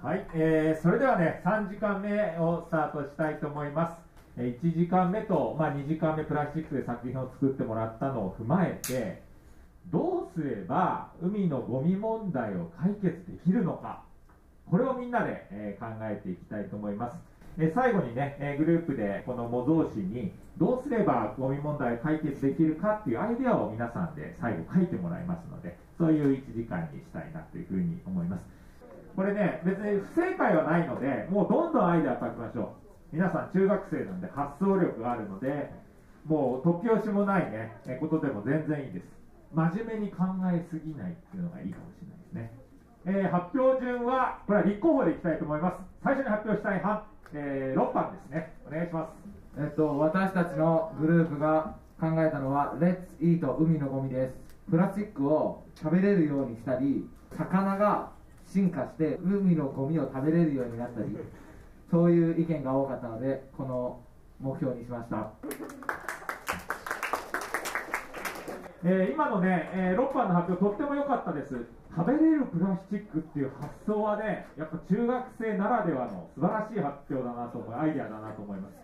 はい、えー、それではね、3時間目をスタートしたいと思います。1時間目と、まあ、2時間目プラスチックで作品を作ってもらったのを踏まえて、どうすれば海のゴミ問題を解決できるのか、これをみんなで、えー考えていきたいと思います。え最後にね、えグループでこの模造紙にどうすればゴミ問題を解決できるかっていうアイデアを皆さんで最後書いてもらいますので、そういう1時間にしたいなというふうに思います。これね、別に不正解はないので、もうどんどんアイデアを書きましょう。皆さん中学生なんで発想力があるので、もう突拍子もないね、えことでも全然いいです。真面目に考えすぎないっていうのがいいかもしれないですね。えー発表順は、これは立候補でいきたいと思います。最初に発表したい班、えー6班ですね。お願いします。えっと、私たちのグループが考えたのは、レッツイート海のゴミです。プラスチックを食べれるようにしたり、魚が進化して海のゴミを食べれるようになったり、そういう意見が多かったので、この目標にしました。えー今のね、え6番の発表とっても良かったです。食べれるプラスチックっていう発想はね、やっぱ中学生ならではの素晴らしい発表だなと思う、アイデアだなと思います。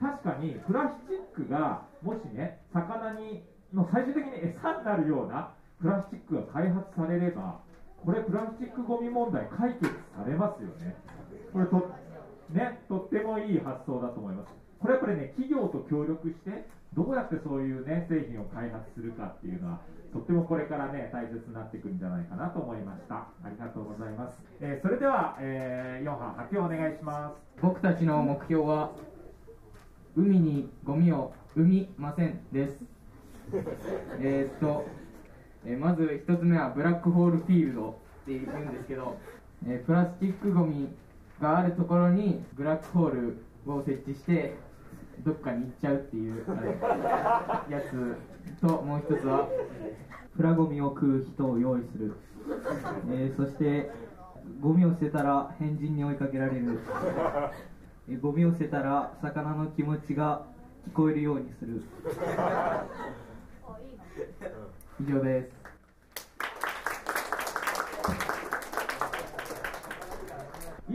確かにプラスチックがもしね、魚にの最終的に餌になるようなプラスチックが開発されれば、これプラスチックゴミ問題解決されますよね。これと、ね、とってもいい発想だと思います。これやっぱりね、企業と協力して、どうやってそういうね、製品を開発するかっていうのは、とってもこれからね、大切になってくるんじゃないかなと思いました。ありがとうございます。えーそれでは、え4班発表お願いします。僕たちの目標は、海にゴミを生みませんです。えっと、えーまず一つ目はブラックホールフィールドって言うんですけど、えープラスチックゴミがあるところにブラックホールを設置してどっかに行っちゃうっていうやつともう一つはプラゴミを食う人を用意する、えーそしてゴミを捨てたら変人に追いかけられる、えーゴミを捨てたら魚の気持ちが聞こえるようにする。以上です。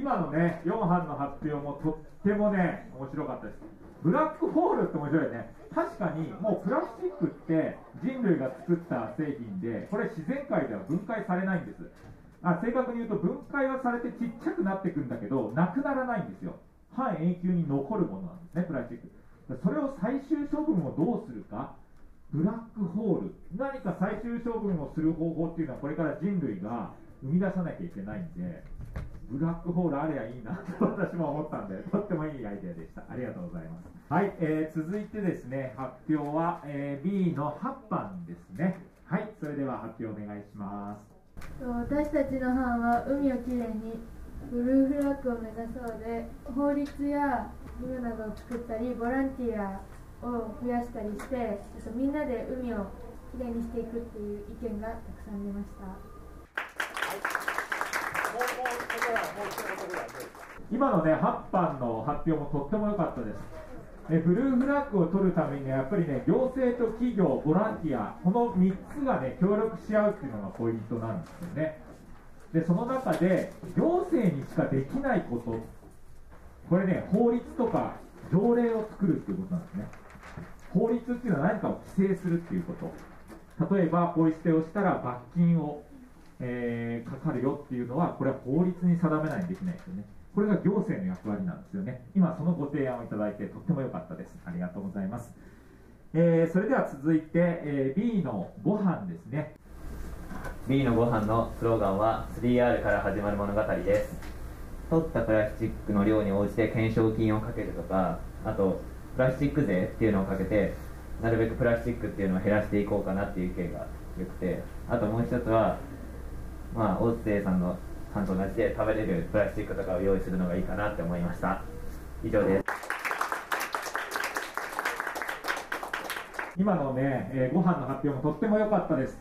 今のね、4班の発表もとってもね、面白かったです。ブラックホールって面白いね。確かに、もうプラスチックって人類が作った製品で、これ自然界では分解されないんです。あ正確に言うと分解はされてちっちゃくなっていくんだけど、なくならないんですよ。半永久に残るものなんですね、プラスチック。それを最終処分をどうするか。ブラックホール。何か最終処分をする方法っていうのはこれから人類が生み出さなきゃいけないんで、ブラックホールあればいいなと私も思ったんで、とってもいいアイデアでした。ありがとうございます。はい、えー続いてですね、発表は、えー B の8番ですね。はい、それでは発表お願いします。私たちの班は海をきれいにブルーフラッグを目指そうで法律やルールなどを作ったりボランティアを増やしたりしてえっとみんなで海をきれいにしていくっていう意見がたくさん出ました。今のね、8番の発表もとっても良かったです。えブルーフラッグを取るためにね、やっぱりね、行政と企業、ボランティア、この3つがね、協力し合うっていうのがポイントなんですよね。で、その中で、行政にしかできないこと、これね、法律とか条例を作るっていうことなんですね。法律っていうのは何かを規制するっていうこと。例えば、ポイ捨てをしたら罰金を、えーかかるよっていうのは、これは法律に定めないとできないですよね。これが行政の役割なんですよね。今、そのご提案をいただいて、とっても良かったです。ありがとうございます。えーそれでは続いて、えー B のご飯ですね。B のご飯のスローガンは 3R から始まる物語です取ったプラスチックの量に応じて懸賞金をかけるとかあとプラスチック税っていうのをかけてなるべくプラスチックっていうのを減らしていこうかなっていう意見が良くてあともう一つはまあ大津生さんの班と同じで食べれるプラスチックとかを用意するのがいいかなって思いました以上です今のね、えーご飯の発表もとっても良かったです。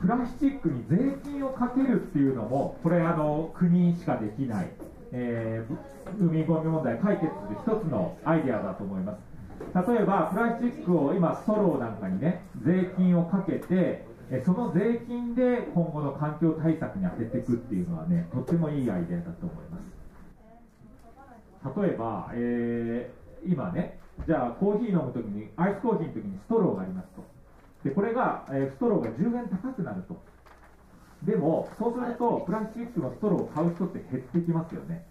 プラスチックに税金をかけるっていうのも、これあの、国しかできない、えー海ゴミ問題解決する一つのアイデアだと思います。例えば、プラスチックを今、ストローなんかにね、税金をかけて、えその税金で今後の環境対策に当てていくっていうのはねとってもいいアイデアだと思います。例えば、えー今ねじゃあコーヒー飲む時にアイスコーヒーの時にストローがありますと。でこれが、えーストローが10円高くなると。でもそうするとプラスチックのストローを買う人って減ってきますよね。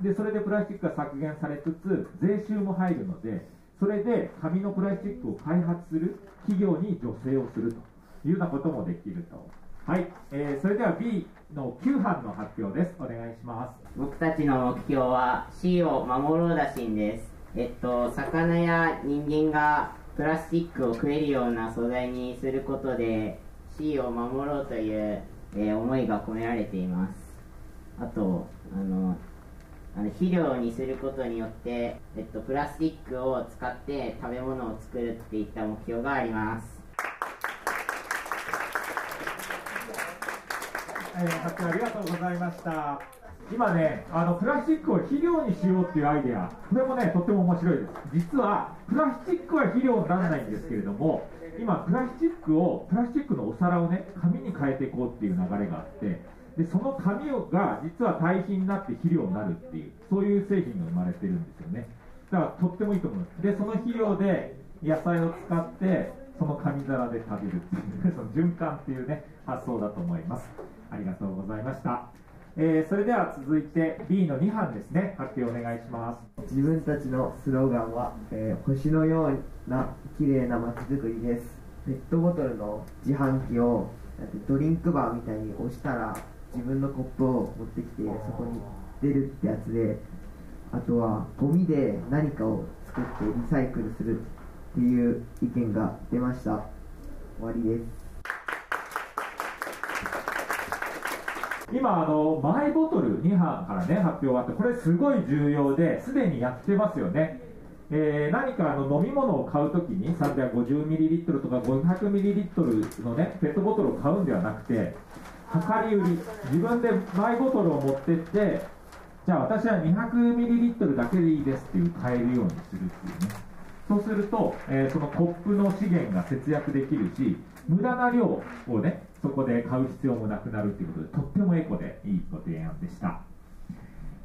でそれでプラスチックが削減されつつ税収も入るのでそれで紙のプラスチックを開発する企業に助成をするというようなこともできると。はい、えーそれでは B の9班の発表です。お願いします。僕たちの目標は死を守ろうだしいんです。えっと魚や人間がプラスチックを食えるような素材にすることで死を守ろうという、えー思いが込められています。あとあのあの肥料にすることによって、えっと、プラスチックを使って食べ物を作るっていった目標があります。えー、発表ありがとうございました。今ね、あのプラスチックを肥料にしようっていうアイデア、これもね、とっても面白いです。実は、プラスチックは肥料にならないんですけれども、今、プラスチックを、プラスチックのお皿をね、紙に変えていこうっていう流れがあって、でその紙が実は堆肥になって肥料になるっていう、そういう製品が生まれてるんですよね。だからとってもいいと思います。で、その肥料で野菜を使って、その紙皿で食べるっていう、その循環っていうね、発想だと思います。ありがとうございました。えーそれでは続いて B の2班ですね、発表お願いします。自分たちのスローガンは、えー星のような綺麗な街づくりですペットボトルの自販機をドリンクバーみたいに押したら自分のコップを持ってきてそこに出るってやつであとはゴミで何かを作ってリサイクルするっていう意見が出ました終わりです今あの、マイボトル2班からね、発表があって、これすごい重要で、すでにやってますよね。えー何かあの飲み物を買うときに 350ml とか 500ml のね、ペットボトルを買うんではなくて、量り売り、自分でマイボトルを持ってって、じゃあ私は 200ml だけでいいですっていう買えるようにするっていうね。そうすると、えーそのコップの資源が節約できるし、無駄な量をね、そこで買う必要もなくなるっていうことで、とってもエコでいいご提案でした。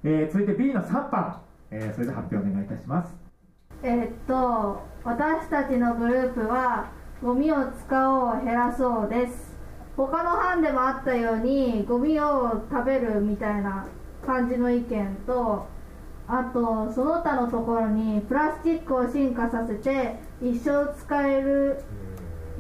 えー続いて B の3番、えーそれで発表お願いいたします。えーっと私たちのグループはゴミを使おう減らそうです他の班でもあったようにゴミを食べるみたいな感じの意見とあとその他のところにプラスチックを進化させて一生使える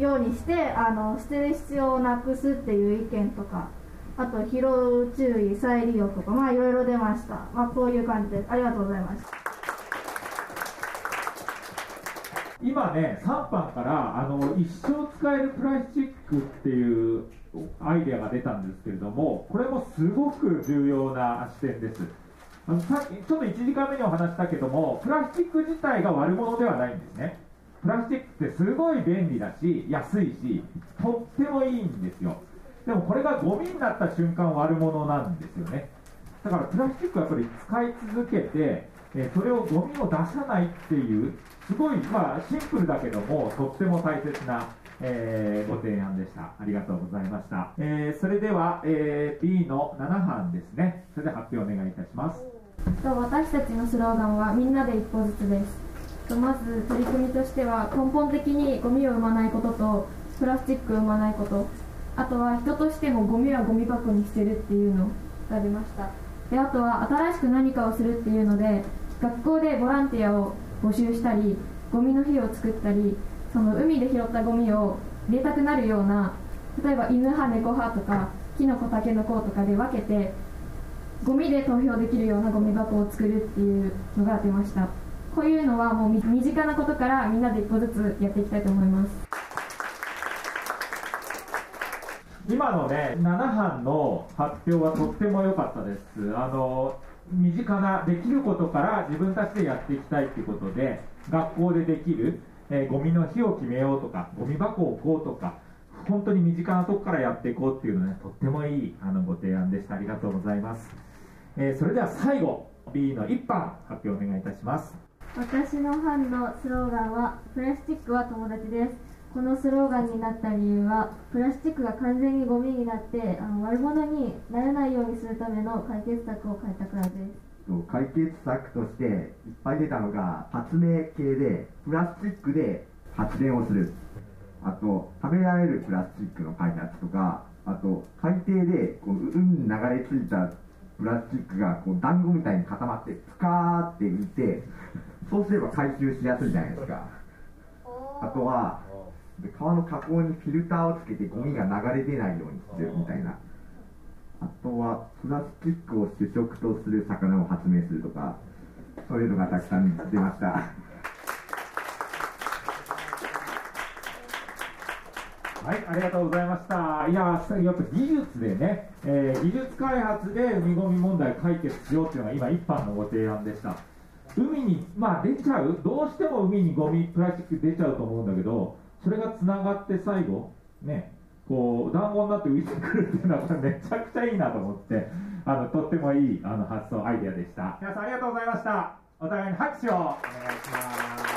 ようにしてあの捨てる必要をなくすっていう意見とかあと拾う注意再利用とかまあいろいろ出ましたまあこういう感じでありがとうございました今ね、3番からあの一生使えるプラスチックっていうアイデアが出たんですけれども、これもすごく重要な視点です。あのさっきちょっと1時間目にお話したけども、プラスチック自体が悪者ではないんですね。プラスチックってすごい便利だし、安いし、とってもいいんですよ。でもこれがゴミになった瞬間悪者なんですよね。だからプラスチックはやっぱり使い続けて、えそれをゴミを出さないっていう、すごい、まあ、シンプルだけども、とっても大切な、えーご提案でした。ありがとうございました。えーそれでは、えー B の7班ですね。それで発表お願いいたします。私たちのスローガンはみんなで一歩ずつですまず取り組みとしては根本的にゴミを生まないこととプラスチックを生まないこと。あとは人としてもゴミはゴミ箱に捨てるっていうのが出ました。であとは新しく何かをするっていうので学校でボランティアを募集したりゴミの日を作ったりその海で拾ったゴミを入れたくなるような例えば犬派猫派とかキノコタケノコとかで分けてゴミで投票できるようなゴミ箱を作るっていうのが出ました。こういうのはもう身身近なことからみんなで一歩ずつやっていきたいと思います今のね、7班の発表はとっても良かったです。あの、身近なできることから自分たちでやっていきたいということで、学校でできる、えーゴミの日を決めようとか、ゴミ箱を置こうとか、本当に身近なとこからやっていこうっていうのね、とってもいいあのご提案でした。ありがとうございます。えーそれでは最後、B の1班、発表お願いいたします。私の班のスローガンはプラスチックは友達です。このスローガンになった理由はプラスチックが完全にゴミになってあの悪者にならないようにするための解決策を変えたからです解決策としていっぱい出たのが発明系でプラスチックで発電をする。あと食べられるプラスチックの開発とかあと海底でこう海に流れ着いたプラスチックがこう団子みたいに固まってプカーって浮いてそうすれば回収しやすいじゃないですかあとはで川の河口にフィルターをつけてゴミが流れ出ないようにするみたいなあとはプラスチックを主食とする魚を発明するとかそういうのがたくさん出ましたはい、ありがとうございました。いや、やっぱ技術でね、えー技術開発で海ゴミ問題解決しようっていうのが今一般のご提案でした。海に、まあ出ちゃう、どうしても海にゴミ、プラスチック出ちゃうと思うんだけど、それがつながって最後、ね、こう、団子になって浮いてくるっていうのは、これめちゃくちゃいいなと思って、あの、とってもいいあの発想、アイデアでした。皆さんありがとうございました。お互いに拍手をお願いします。